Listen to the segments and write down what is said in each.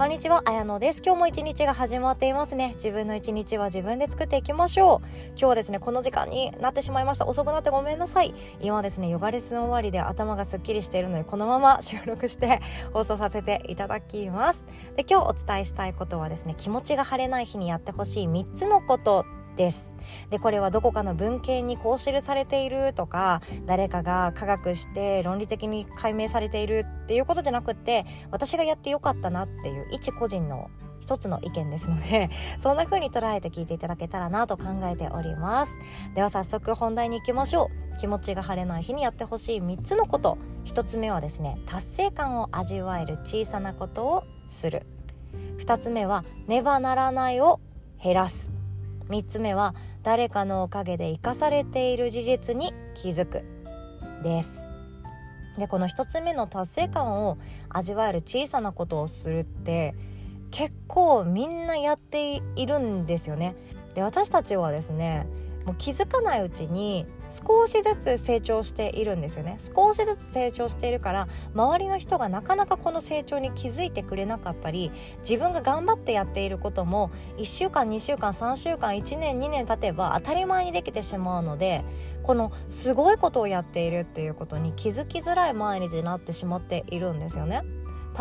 こんにちは、あやのです。今日も一日が始まっていますね。自分の一日は自分で作っていきましょう。今日はですね、この時間になってしまいました。遅くなってごめんなさい。今ですね、ヨガレッスン終わりで頭がすっきりしているので、このまま 収録して放送させていただきます。で、今日お伝えしたいことはですね、気持ちが晴れない日にやってほしい3つのことです。でこれはどこかの文献にこう記されているとか誰かが科学して論理的に解明されているっていうことじゃなくて私がやってよかったなっていう一個人の一つの意見ですので そんな風に捉えて聞いていただけたらなと考えております。では早速本題に行きましょう。気持ちが晴れない日にやってほしい3つのこと。1つ目はですね達成感を味わえる小さなことをする。2つ目はねばならないを減らす。3つ目は誰かのおかげで生かされている事実に気づくです。でこの1つ目の達成感を味わえる小さなことをするって結構みんなやっているんですよね。で私たちはですねもう気づかないうちに少しずつ成長しているんですよね少しずつ成長しているから周りの人がなかなかこの成長に気づいてくれなかったり自分が頑張ってやっていることも1週間2週間3週間1年2年経てば当たり前にできてしまうのでこのすごいことをやっているっていうことに気づきづらい毎日になってしまっているんですよね。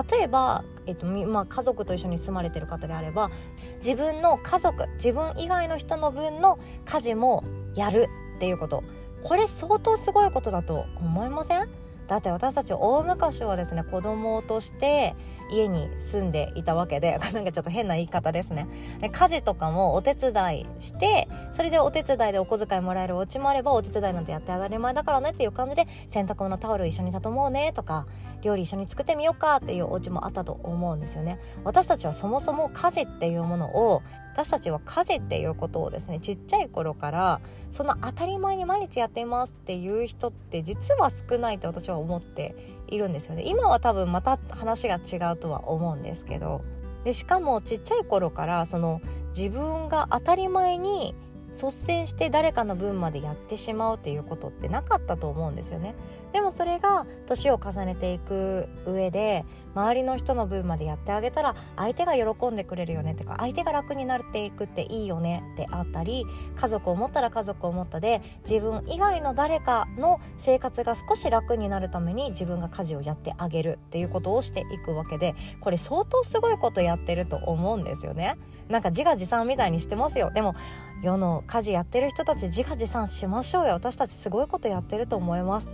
例えば、えっとまあ、家族と一緒に住まれてる方であれば自分の家族自分以外の人の分の家事もやるっていうこと。これ相当すごいことだと思いません？だって私たち大昔はですね子供として家に住んでいたわけで なんかちょっと変な言い方ですね。で家事とかもお手伝いしてそれでお手伝いでお小遣いもらえるお家もあればお手伝いなんてやって当たり前だからねっていう感じで洗濯物タオル一緒に畳もうねとか料理一緒に作ってみようかっていうお家もあったと思うんですよね。私たちはそもそも家事っていうものを私たちは家事っていうことをですねちっちゃい頃からその当たり前に毎日やっていますっていう人って実は少ないと私は思っているんですよね今は多分また話が違うとは思うんですけどでしかもちっちゃい頃からその自分が当たり前に率先して誰かの分までやってしまうっていうことってなかったと思うんですよね。でもそれが年を重ねていく上で周りの人の分までやってあげたら相手が喜んでくれるよねってか相手が楽になっていくっていいよねってあったり家族を持ったら家族を持ったで自分以外の誰かの生活が少し楽になるために自分が家事をやってあげるっていうことをしていくわけでこれ相当すごいことやってると思うんですよね。なんか自画自賛みたいにしてますよ。でも世の家事やってる人たち自画自賛しましょうよ。私たちすごいことやってると思います。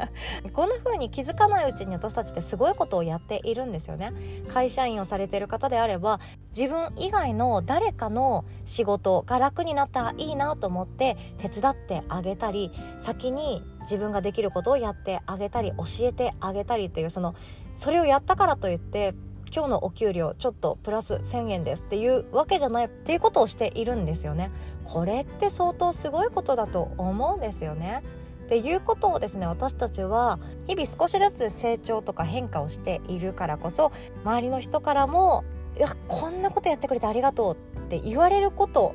こんな風に気づかないうちに私たちってすごいことをやっているんですよね。会社員をされてる方であれば自分以外の誰かの仕事が楽になったらいいなと思って手伝ってあげたり先に自分ができることをやってあげたり教えてあげたりっていうそのそれをやったからといって今日のお給料ちょっとプラス1,000円ですっていうわけじゃないっていうことをしているんですよね。これって相当すごいことだと思うんですよね。っていうことをですね私たちは日々少しずつ成長とか変化をしているからこそ周りの人からも「いやこんなことやってくれてありがとう」って言われること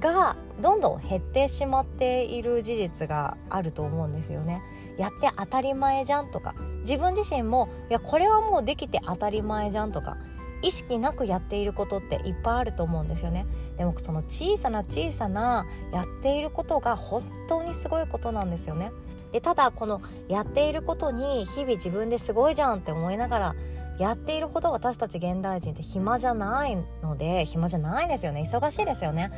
がどんどん減ってしまっている事実があると思うんですよね。やって当たり前じゃんとか。自分自身もいやこれはもうできて当たり前じゃんとか。意識なくやっていることっていっぱいあると思うんですよね。でもその小さな小さなやっていることが本当にすごいことなんですよね。でただこのやっていることに日々自分ですごいじゃんって思いながらやっているほど私たち現代人って暇じゃないので暇じゃないですよね。忙しいですよね。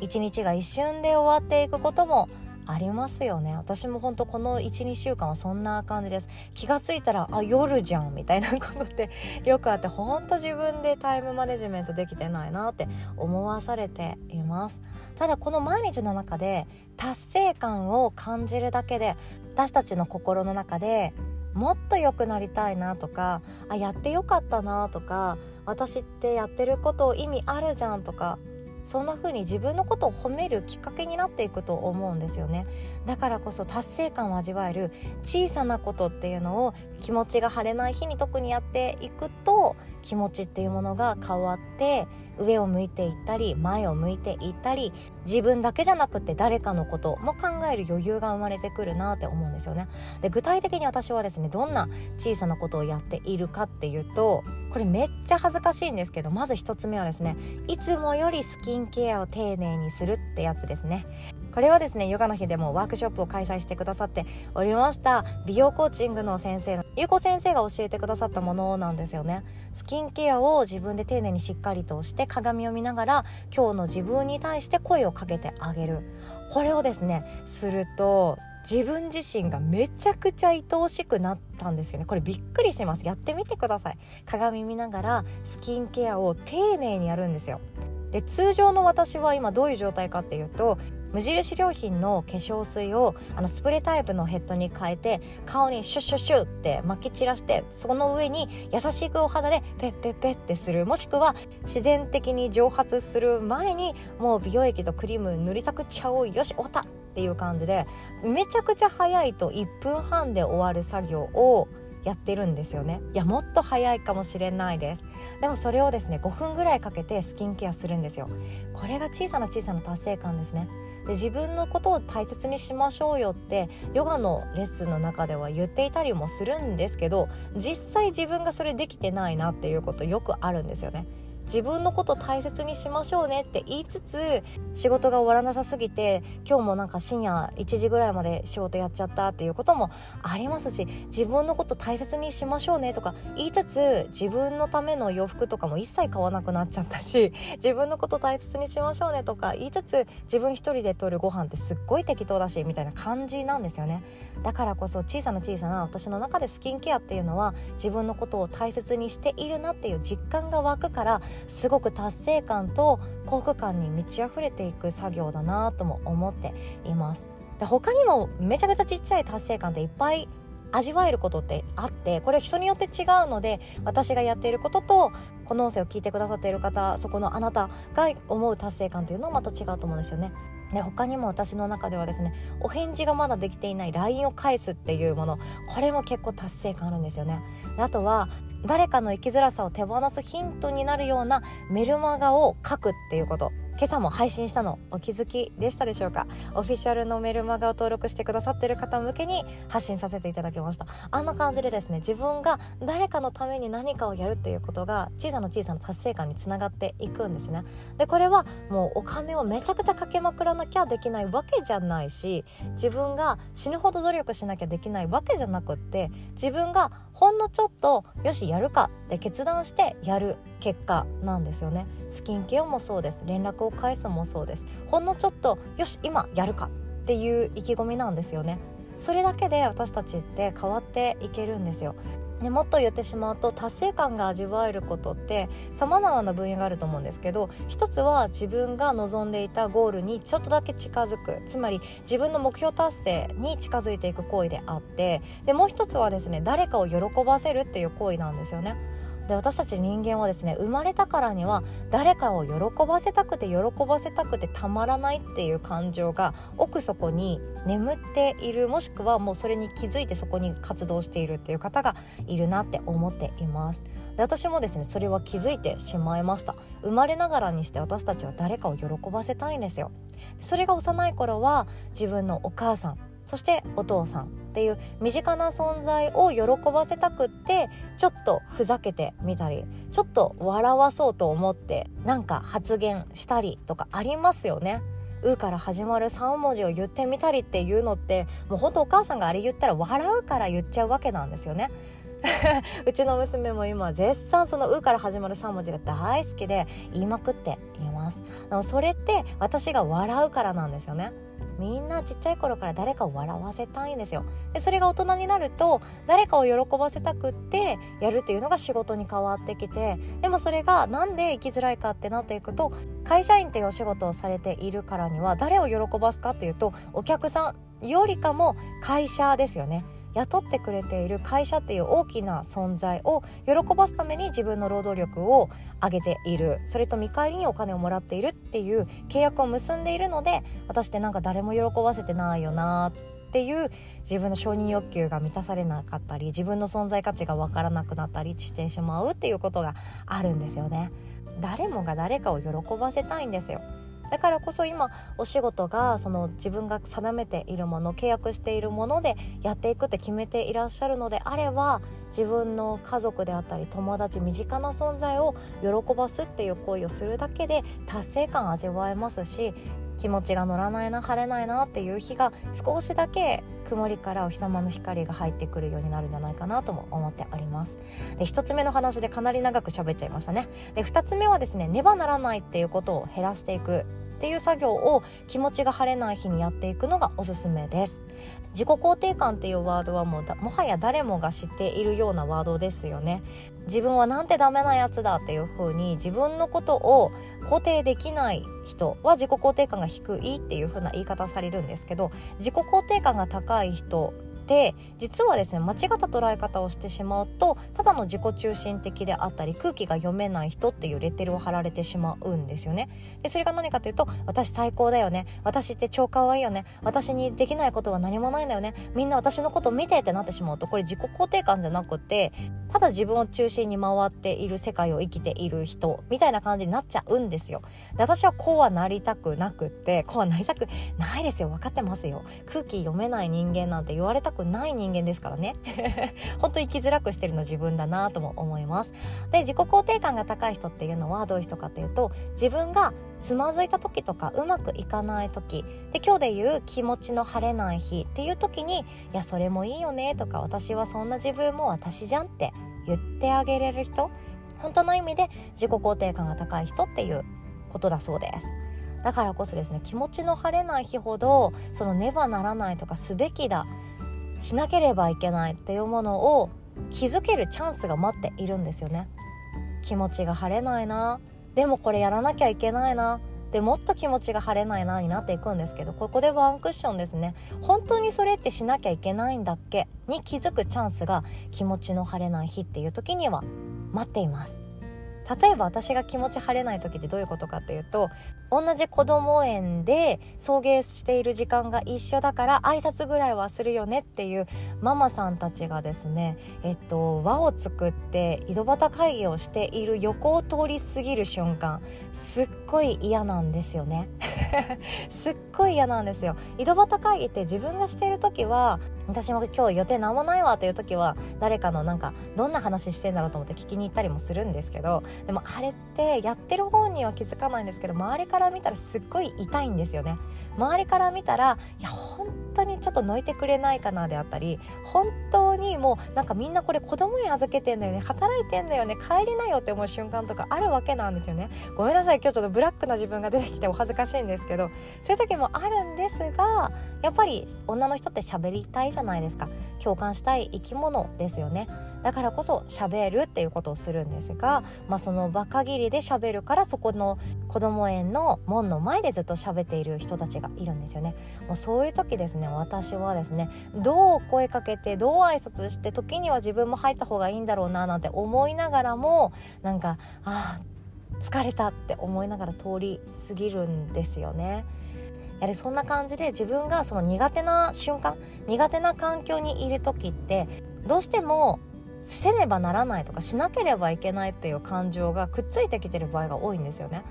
一日が一瞬で終わっていくこともありますよね。私も本当この12週間はそんな感じです。気がついたらあ夜じゃんみたいなことって よくあって本当自分でタイムマネジメントできてないなって思わされています。ただこの毎日の中で達成感を感じるだけで私たちの心の中でもっと良くなりたいなとかあやってよかったなとか私ってやってること意味あるじゃんとかそんな風に自分のことを褒めるきっかけになっていくと思うんですよね。だからこそ達成感を味わえる小さなことっていうのを気持ちが晴れない日に特にやっていくと気持ちっていうものが変わって上を向いていったり前を向いていったり自分だけじゃなくて誰かのことも考える余裕が生まれてくるなって思うんですよね。で具体的に私はですねどんな小さなことをやっているかっていうとこれめっちゃ恥ずかしいんですけどまず1つ目はですねいつもよりスキンケアを丁寧にするってやつですね。これはですねヨガの日でもワークショップを開催してくださっておりました。美容コーチングの先生のゆうこ先生が教えてくださったものなんですよね。スキンケアを自分で丁寧にしっかりとして鏡を見ながら今日の自分に対して声をかけてあげる。これをですねすると自分自身がめちゃくちゃ愛おしくなったんですよね。これびっくりします。やってみてください。鏡見ながらスキンケアを丁寧にやるんですよ。で通常の私は今どういう状態かっていうと無印良品の化粧水をあのスプレータイプのヘッドに変えて顔にシュッシュッシュッって撒き散らしてその上に優しくお肌でペッペッペッってする。もしくは自然的に蒸発する前にもう美容液とクリーム塗りたくちゃおうよし終わったっていう感じでめちゃくちゃ早いと1分半で終わる作業をやってるんですよね。いやもっと早いかもしれないです。でもそれをですね5分ぐらいかけてスキンケアするんですよ。これが小さな小さな達成感ですね。で自分のことを大切にしましょうよってヨガのレッスンの中では言っていたりもするんですけど実際自分がそれできてないなっていうことよくあるんですよね。自分のこと大切にしましょうねって言いつつ仕事が終わらなさすぎて今日もなんか深夜1時ぐらいまで仕事やっちゃったっていうこともありますし自分のこと大切にしましょうねとか言いつつ自分のための洋服とかも一切買わなくなっちゃったし 自分のこと大切にしましょうねとか言いつつ自分一人で取るご飯ってすっごい適当だしみたいな感じなんですよね。だからこそ小さな小さな私の中でスキンケアっていうのは自分のことを大切にしているなっていう実感が湧くからすごく達成感と幸福感に満ち溢れていく作業だなとも思っていますで他にもめちゃくちゃちっちゃい達成感っていっぱい味わえることってあってこれ人によって違うので私がやっていることとこの音声を聞いてくださっている方そこのあなたが思う達成感っていうのはまた違うと思うんですよね。で他にも私の中ではですねお返事がまだできていない LINE を返すっていうものこれも結構達成感あるんですよね。あとは誰かの生きづらさを手放すヒントになるようなメルマガを書くっていうこと。今朝も配信したのお気づきでしたでしょうか？オフィシャルのメルマガを登録してくださってる方向けに発信させていただきました。あんな感じでですね自分が誰かのために何かをやるっていうことが小さな小さな達成感につながっていくんですね。でこれはもうお金をめちゃくちゃかけまくらなきゃできないわけじゃないし自分が死ぬほど努力しなきゃできないわけじゃなくって自分がほんのちょっとよしやるかって決断してやる結果なんですよね。スキンケアもそうです。連絡を返すもそうですほんのちょっとよし今やるかっていう意気込みなんですよねそれだけで私たちって変わっていけるんですよね、もっと言ってしまうと達成感が味わえることってさまざまな分野があると思うんですけど一つは自分が望んでいたゴールにちょっとだけ近づくつまり自分の目標達成に近づいていく行為であってでもう一つはですね誰かを喜ばせるっていう行為なんですよね。で私たち人間はですね生まれたからには誰かを喜ばせたくて喜ばせたくてたまらないっていう感情が奥底に眠っているもしくはもうそれに気づいてそこに活動しているっていう方がいるなって思っています。で私もですねそれは気づいてしまいました。生まれながらにして私たちは誰かを喜ばせたいんですよ。それが幼い頃は自分のお母さんそしてお父さんっていう身近な存在を喜ばせたくってちょっとふざけてみたりちょっと笑わそうと思ってなんか発言したりとかありますよね。うから始まる3文字を言ってみたりっていうのってもうほんとお母さんがあれ言ったら笑うから言っちゃうわけなんですよね。うちの娘も今絶賛その「う」から始まる3文字が大好きで言いまくっていますそれって私が笑うからなんですよねみんなちっちゃい頃から誰かを笑わせたいんですよ。でそれが大人になると誰かを喜ばせたくってやるっていうのが仕事に変わってきてでもそれが何で生きづらいかってなっていくと会社員っていうお仕事をされているからには誰を喜ばすかっていうとお客さんよりかも会社ですよね。雇ってくれている会社っていう大きな存在を喜ばすために自分の労働力をあげているそれと見返りにお金をもらっているっていう契約を結んでいるので私ってなんか誰も喜ばせてないよなっていう自分の承認欲求が満たされなかったり自分の存在価値が分からなくなったりしてしまうっていうことがあるんですよね。誰もが誰かを喜ばせたいんですよだからこそ今お仕事がその自分が定めているもの契約しているものでやっていくって決めていらっしゃるのであれば自分の家族であったり友達身近な存在を喜ばすっていう行為をするだけで達成感味わえますし気持ちが乗らないな晴れないなっていう日が少しだけ曇りからお日様の光が入ってくるようになるんじゃないかなとも思っております。で1つ目の話でかなり長く喋っちゃいましたね。で2つ目はですねねばならないっていうことを減らしていく。っていう作業を気持ちが晴れない日にやっていくのがおすすめです。自己肯定感っていうワードはもうもはや誰もが知っているようなワードですよね。自分はなんてダメなやつだっていう風に自分のことを肯定できない人は自己肯定感が低いっていう風な言い方されるんですけど自己肯定感が高い人で実はですね間違った捉え方をしてしまうとただの自己中心的であったり空気が読めない人っていうレッテルを貼られてしまうんですよね。でそれが何かというと私最高だよね。私って超可愛いよね。私にできないことは何もないんだよね。みんな私のこと見てってなってしまうとこれ自己肯定感じゃなくてただ自分を中心に回っている世界を生きている人みたいな感じになっちゃうんですよ。で私はこうはなりたくなくってこうはなりたくないですよ。分かってますよ。空気読めない人間なんて言われたくない人間ですからね。本当生きづらくしてるの自分だなとも思います。で自己肯定感が高い人っていうのはどういう人かっていうと自分がつまずいた時とかうまくいかない時で今日で言う気持ちの晴れない日っていう時に「いやそれもいいよね」とか「私はそんな自分も私じゃん」って言ってあげれる人本当の意味で自己肯定感が高い人っていうことだそうです。だからこそですね気持ちの晴れない日ほどそのねばならないとかすべきだしなければいけないっていうものを気づけるチャンスが待っているんですよね。気持ちが晴れないな。でもこれやらなきゃいけないな。でもっと気持ちが晴れないなになっていくんですけどここでワンクッションですね。本当にそれってしなきゃいけないんだっけに気づくチャンスが気持ちの晴れない日っていう時には待っています。例えば私が気持ち晴れない時ってどういうことかっていうと同じ子供園で送迎している時間が一緒だから挨拶ぐらいはするよねっていうママさんたちがですねえっと輪を作って井戸端会議をしている横を通り過ぎる瞬間すっごい嫌なんですよね。すっごい嫌なんですよ。井戸端会議って自分がしている時は私も今日予定何もないわという時は誰かのなんかどんな話してんだろうと思って聞きに行ったりもするんですけどでもあれってやってる方には気づかないんですけど周りから見たらすっごい痛いんですよね。周りから見たらいや本当にちょっと抜いてくれないかなであったり本当にもうなんかみんなこれ子供に預けてんだよね働いてんだよね帰りなよって思う瞬間とかあるわけなんですよね。ごめんなさい今日ちょっとブラックな自分が出てきてお恥ずかしいんですけどそういう時もあるんですがやっぱり女の人って喋りたいじゃないですか。共感したい生き物ですよね。だからこそ喋るっていうことをするんですが、まあ、その場限りで喋るからそこの子ども園の門の前でずっと喋っている人たちがいるんですよね。もうそういう時ですね私はですねどう声かけてどう挨拶して時には自分も入った方がいいんだろうななんて思いながらもなんかあ疲れたって思いながら通り過ぎるんですよね。やはりそんな感じで自分がその苦手な瞬間苦手な環境にいる時ってどうしてもせねばならないとかしなければいけないっていう感情がくっついてきてる場合が多いんですよね。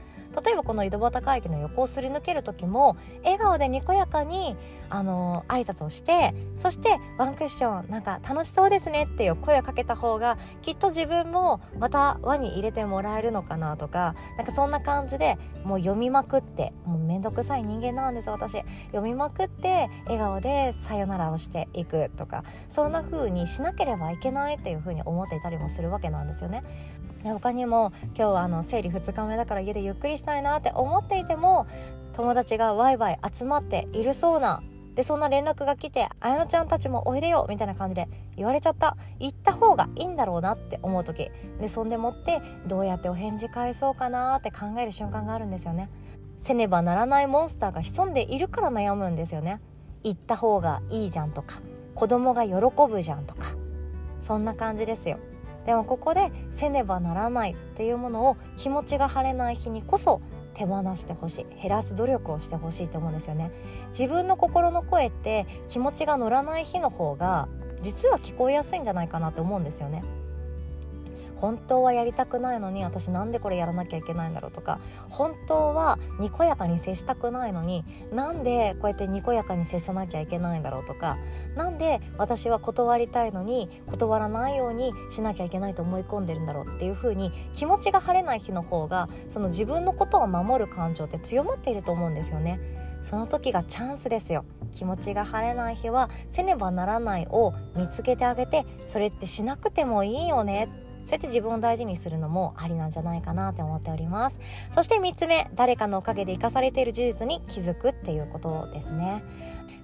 例えばこの井戸端会議の横をすり抜ける時も笑顔でにこやかにあの挨拶をしてそしてワンクッションなんか楽しそうですねっていう声をかけた方がきっと自分もまた輪に入れてもらえるのかなとかなんかそんな感じでもう読みまくってもうめんどくさい人間なんです私読みまくって笑顔でさよならをしていくとかそんな風にしなければいけないっていう風に思っていたりもするわけなんですよね。ね他にも今日はあの生理2日目だから家でゆっくりしたいなって思っていても友達がワイワイ集まっているそうなでそんな連絡が来て「綾乃ちゃんたちもおいでよ」みたいな感じで言われちゃった。行った方がいいんだろうなって思う時でそんでもってどうやってお返事返そうかなって考える瞬間があるんですよね。せねばならないモンスターが潜んでいるから悩むんですよね。行った方がいいじゃんとか子供が喜ぶじゃんとかそんな感じですよ。でもここでせねばならないっていうものを気持ちが晴れない日にこそ手放してほしい減らす努力をしてほしいと思うんですよね。自分の心の声って気持ちが乗らない日の方が実は聞こえやすいんじゃないかなって思うんですよね。本当はやりたくないのに私なんでこれやらなきゃいけないんだろうとか本当はにこやかに接したくないのになんでこうやってにこやかに接さなきゃいけないんだろうとかなんで私は断りたいのに断らないようにしなきゃいけないと思い込んでるんだろうっていう風に気持ちが晴れない日の方がその自分のことを守る感情って強まっていると思うんですよね。その時がチャンスですよ気持ちが晴れない日はせねばならないを見つけてあげてそれってしなくてもいいよねそうやって自分を大事にするのもありなんじゃないかなって思っております。そして3つ目誰かのおかげで生かされている事実に気づくっていうことですね。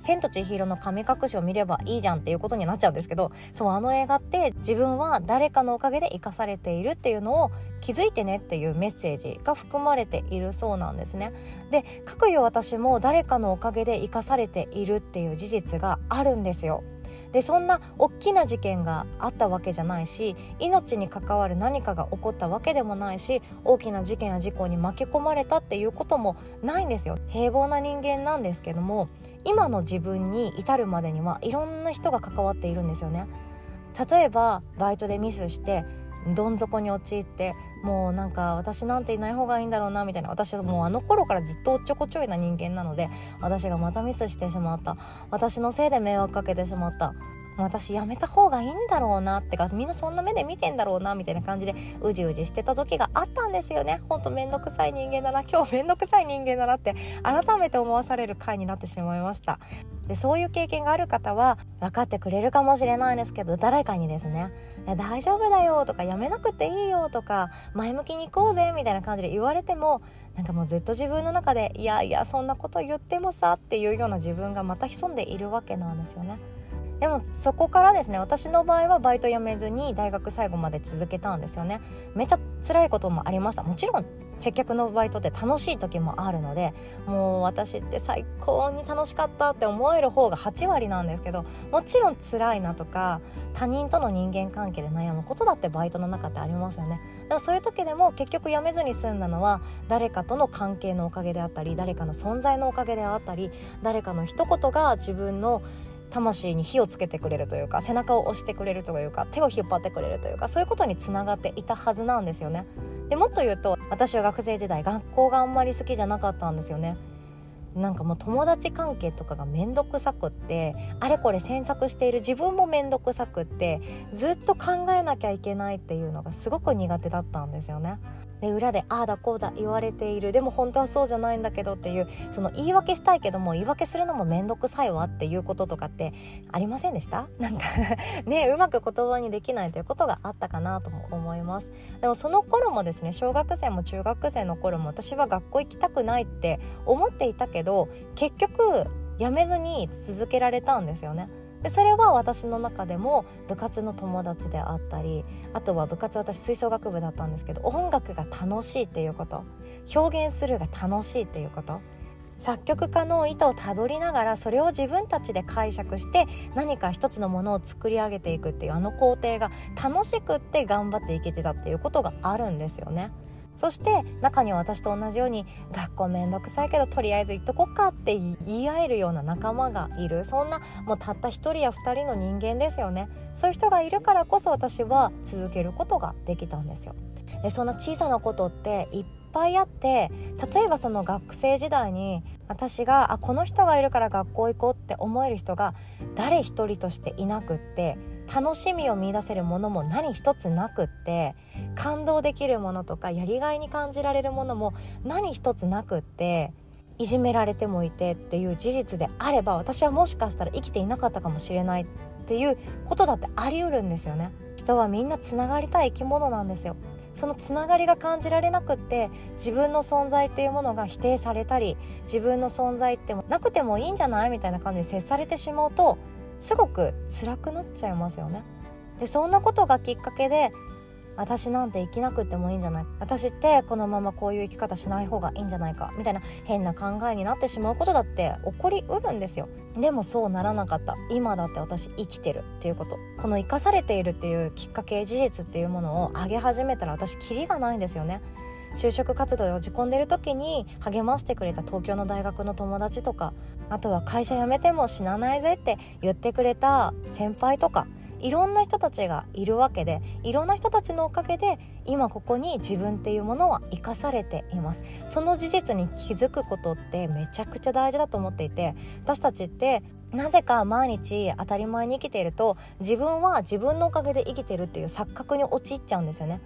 千と千尋の神隠しを見ればいいじゃんっていうことになっちゃうんですけどそうあの映画って自分は誰かのおかげで生かされているっていうのを気づいてねっていうメッセージが含まれているそうなんですね。で各有私も誰かのおかげで生かされているっていう事実があるんですよ。でそんな大きな事件があったわけじゃないし命に関わる何かが起こったわけでもないし大きな事件や事故に巻き込まれたっていうこともないんですよ。平凡な人間なんですけども今の自分に至るまでにはいろんな人が関わっているんですよね。例えばバイトでミスしてどん底に陥ってもうなんか私なんていない方がいいんだろうなみたいな。私はもうあの頃からずっとおっちょこちょいな人間なので私がまたミスしてしまった。私のせいで迷惑かけてしまった。私やめた方がいいんだろうなってかみんなそんな目で見てんだろうなみたいな感じでうじうじしてた時があったんですよね。ほんとめんどくさい人間だな今日めんどくさい人間だなって改めて思わされる回になってしまいました。でそういう経験がある方は分かってくれるかもしれないんですけど誰かにですね。大丈夫だよとかやめなくていいよとか前向きに行こうぜみたいな感じで言われてもなんかもうずっと自分の中でいやいやそんなこと言ってもさっていうような自分がまた潜んでいるわけなんですよね。でもそこからですね私の場合はバイト辞めずに大学最後まで続けたんですよね。めちゃ辛いこともありました。もちろん接客のバイトって楽しい時もあるのでもう私って最高に楽しかったって思える方が8割なんですけどもちろん辛いなとか他人との人間関係で悩むことだってバイトの中ってありますよね。でもそういう時でも結局辞めずに済んだのは誰かとの関係のおかげであったり誰かの存在のおかげであったり誰かの一言が自分の魂に火をつけてくれるというか背中を押してくれるというか手を引っ張ってくれるというかそういうことにつながっていたはずなんですよね。でもっと言うと私は学生時代学校があんまり好きじゃなかったんですよね。なんかもう友達関係とかが面倒くさくってあれこれ詮索している自分も面倒くさくってずっと考えなきゃいけないっていうのがすごく苦手だったんですよね。で裏でああだこうだ言われている。でも本当はそうじゃないんだけどっていうその言い訳したいけども言い訳するのも面倒くさいわっていうこととかってありませんでした？なんかねうまく言葉にできないということがあったかなとも思います。でもその頃もですね小学生も中学生の頃も私は学校行きたくないって思っていたけど結局やめずに続けられたんですよねでそれは私の中でも部活の友達であったりあとは部活私吹奏楽部だったんですけど音楽が楽しいっていうこと表現するが楽しいっていうこと作曲家の意図をたどりながらそれを自分たちで解釈して何か一つのものを作り上げていくっていうあの工程が楽しくって頑張っていけてたっていうことがあるんですよね。そして中には私と同じように学校めんどくさいけどとりあえず行っとこっかって言い合えるような仲間がいる。そんなもうたった1人や2人の人間ですよね。そういう人がいるからこそ私は続けることができたんですよ。でそんな小さなことっていっぱいあって例えばその学生時代に私があこの人がいるから学校行こうって思える人が誰一人としていなくって楽しみを見いだせるものも何一つなくって感動できるものとかやりがいに感じられるものも何一つなくっていじめられてもいてっていう事実であれば私はもしかしたら生きていなかったかもしれないっていうことだってあり得るんですよね。人はみんなつながりたい生き物なんですよ。そのつながりが感じられなくって自分の存在っていうものが否定されたり自分の存在ってなくてもいいんじゃない？みたいな感じで接されてしまうとすごく辛くなっちゃいますよね。でそんなことがきっかけで私なんて生きなくてもいいんじゃない？私ってこのままこういう生き方しない方がいいんじゃないか？みたいな変な考えになってしまうことだって起こりうるんですよ。でもそうならなかった。今だって私生きてるっていうこと。この生かされているっていうきっかけ事実っていうものを上げ始めたら私キリがないんですよね。就職活動で落ち込んでる時に励ましてくれた東京の大学の友達とかあとは会社辞めても死なないぜって言ってくれた先輩とかいろんな人たちがいるわけでいろんな人たちのおかげで今ここに自分っていうものは生かされています。その事実に気づくことってめちゃくちゃ大事だと思っていて私たちってなぜか毎日当たり前に生きていると自分は自分のおかげで生きてるっていう錯覚に陥っちゃうんですよね。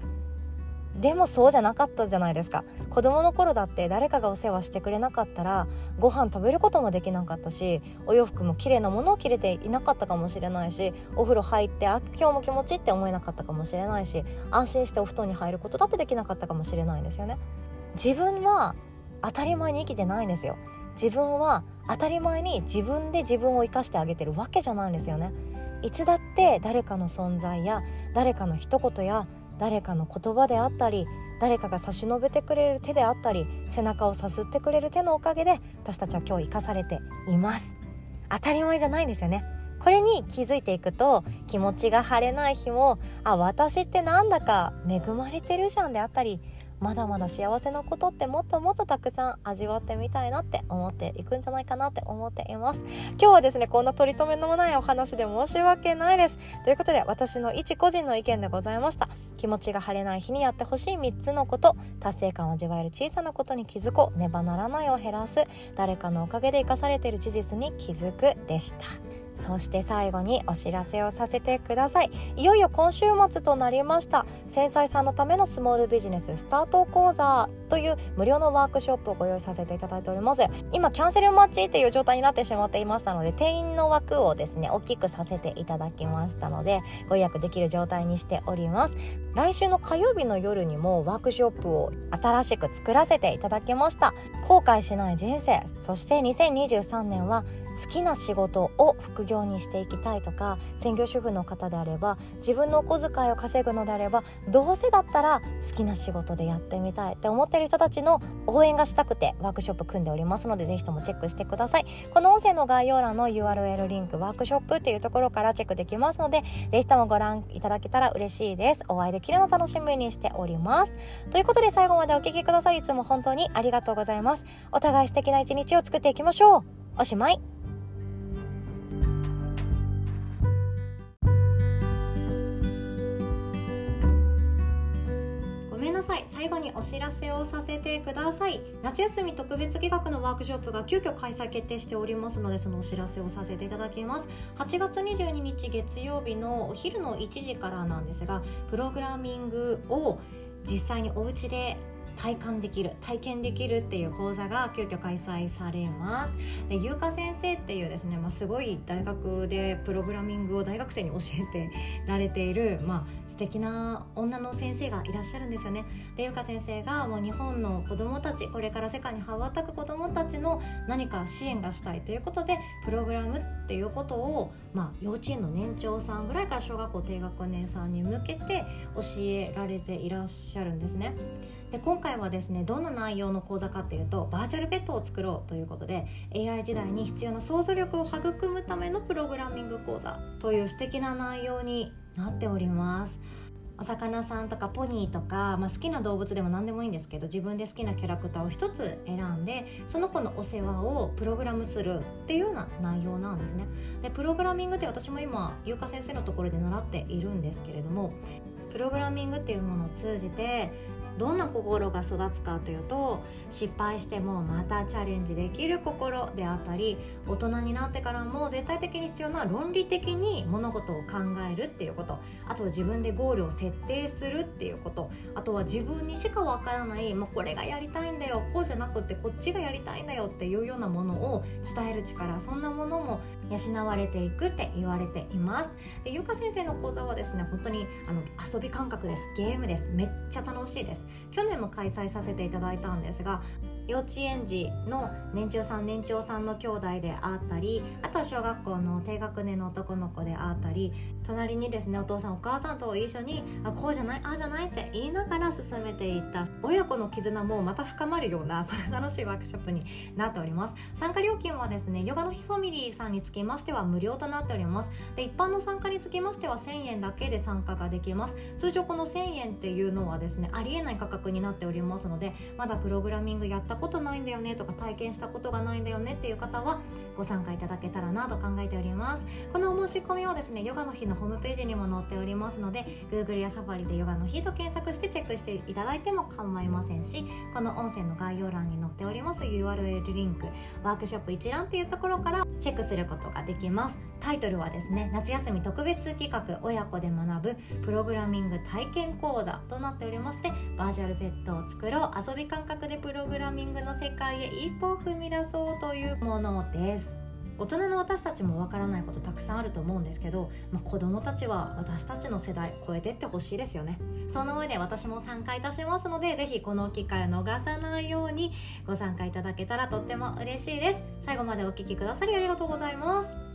でもそうじゃなかったじゃないですか。子供の頃だって誰かがお世話してくれなかったらご飯食べることもできなかったしお洋服も綺麗なものを着れていなかったかもしれないしお風呂入ってあ今日も気持ちって思えなかったかもしれないし安心してお布団に入ることだってできなかったかもしれないんですよね。自分は当たり前に生きてないんですよ。自分は当たり前に自分で自分を生かしてあげてるわけじゃないんですよね。いつだって誰かの存在や誰かの一言や誰かの言葉であったり誰かが差し伸べてくれる手であったり背中をさすってくれる手のおかげで私たちは今日生かされています。当たり前じゃないんですよね。これに気づいていくと気持ちが晴れない日もあ私ってなんだか恵まれてるじゃんであったりまだまだ幸せなことってもっともっとたくさん味わってみたいなって思っていくんじゃないかなって思っています。今日はですねこんな取り留めのないお話で申し訳ないです。ということで私の一個人の意見でございました。気持ちが晴れない日にやってほしい3つのこと。達成感を味わえる小さなことに気づこう。ねばならないを減らす。誰かのおかげで生かされている事実に気づく。でした。そして最後にお知らせをさせてください。いよいよ今週末となりました。繊細さんのためのスモールビジネススタート講座という無料のワークショップをご用意させていただいております。今キャンセル待ちっていう状態になってしまっていましたので定員の枠をですね大きくさせていただきましたのでご予約できる状態にしております。来週の火曜日の夜にもワークショップを新しく作らせていただきました。後悔しない人生。そして2023年は好きな仕事を副業にしていきたいとか専業主婦の方であれば自分のお小遣いを稼ぐのであればどうせだったら好きな仕事でやってみたいって思ってる人たちの応援がしたくてワークショップ組んでおりますのでぜひともチェックしてください。この音声の概要欄の URL リンクワークショップっていうところからチェックできますのでぜひともご覧いただけたら嬉しいです。お会いできるの楽しみにしております。ということで最後までお聴きくださりいつも本当にありがとうございます。お互い素敵な一日を作っていきましょう。おしまい。なさい。最後にお知らせをさせてください。夏休み特別企画のワークショップが急遽開催決定しておりますのでそのお知らせをさせていただきます。8月22日月曜日のお昼の1時からなんですがプログラミングを実際にお家で体感できる体験できるっていう講座が急遽開催されます。で優香先生っていうですね、まあ、すごい大学でプログラミングを大学生に教えてられている、まあ、素敵な女の先生がいらっしゃるんですよね。で優香先生がもう日本の子どもたちこれから世界に羽ばたく子どもたちの何か支援がしたいということでプログラムっていうことを、まあ、幼稚園の年長さんぐらいから小学校低学年さんに向けて教えられていらっしゃるんですね。で今回はですねどんな内容の講座かっていうとバーチャルペットを作ろうということで AI 時代に必要な想像力を育むためのプログラミング講座という素敵な内容になっておりますお魚さんとかポニーとか、まあ、好きな動物でも何でもいいんですけど自分で好きなキャラクターを1つ選んでその子のお世話をプログラムするっていうような内容なんですね。でプログラミングって私も今優香先生のところで習っているんですけれどもプログラミングっていうものを通じてどんな心が育つかというと失敗してもまたチャレンジできる心であったり大人になってからも絶対的に必要な論理的に物事を考えるっていうこと。あとは自分でゴールを設定するっていうこと。あとは自分にしかわからないもうこれがやりたいんだよこうじゃなくてこっちがやりたいんだよっていうようなものを伝える力そんなものも養われていくって言われています。でゆか先生の講座はですね本当にあの遊び感覚です。ゲームです。めっちゃ楽しいです。去年も開催させていただいたんですが幼稚園児の年中さん年長さんの兄弟であったりあとは小学校の低学年の男の子であったり隣にですねお父さんお母さんと一緒にあこうじゃないああじゃないって言いながら進めていった親子の絆もまた深まるようなそれ楽しいワークショップになっております。参加料金はですねヨガの日ファミリーさんにつきましては無料となっております。で一般の参加につきましては1000円だけで参加ができます。通常この1000円っていうのはですねありえない価格になっておりますのでまだプログラミングやったことないんだよねとか体験したことがないんだよねっていう方はご参加いただけたらなと考えております。このお申し込みはですねヨガの日のホームページにも載っておりますので Google やサファリでヨガの日と検索してチェックしていただいても構いませんしこの音声の概要欄に載っております URL リンクワークショップ一覧っていうところからチェックすることができます。タイトルはですね夏休み特別企画親子で学ぶプログラミング体験講座となっておりましてバーチャルペットを作ろう遊び感覚でプログラミングの世界へ一歩踏み出そうというものです。大人の私たちもわからないことたくさんあると思うんですけど、まあ、子供たちは私たちの世代超えてってほしいですよね。その上で私も参加いたしますのでぜひこの機会を逃さないようにご参加いただけたらとっても嬉しいです。最後までお聴きくださりありがとうございます。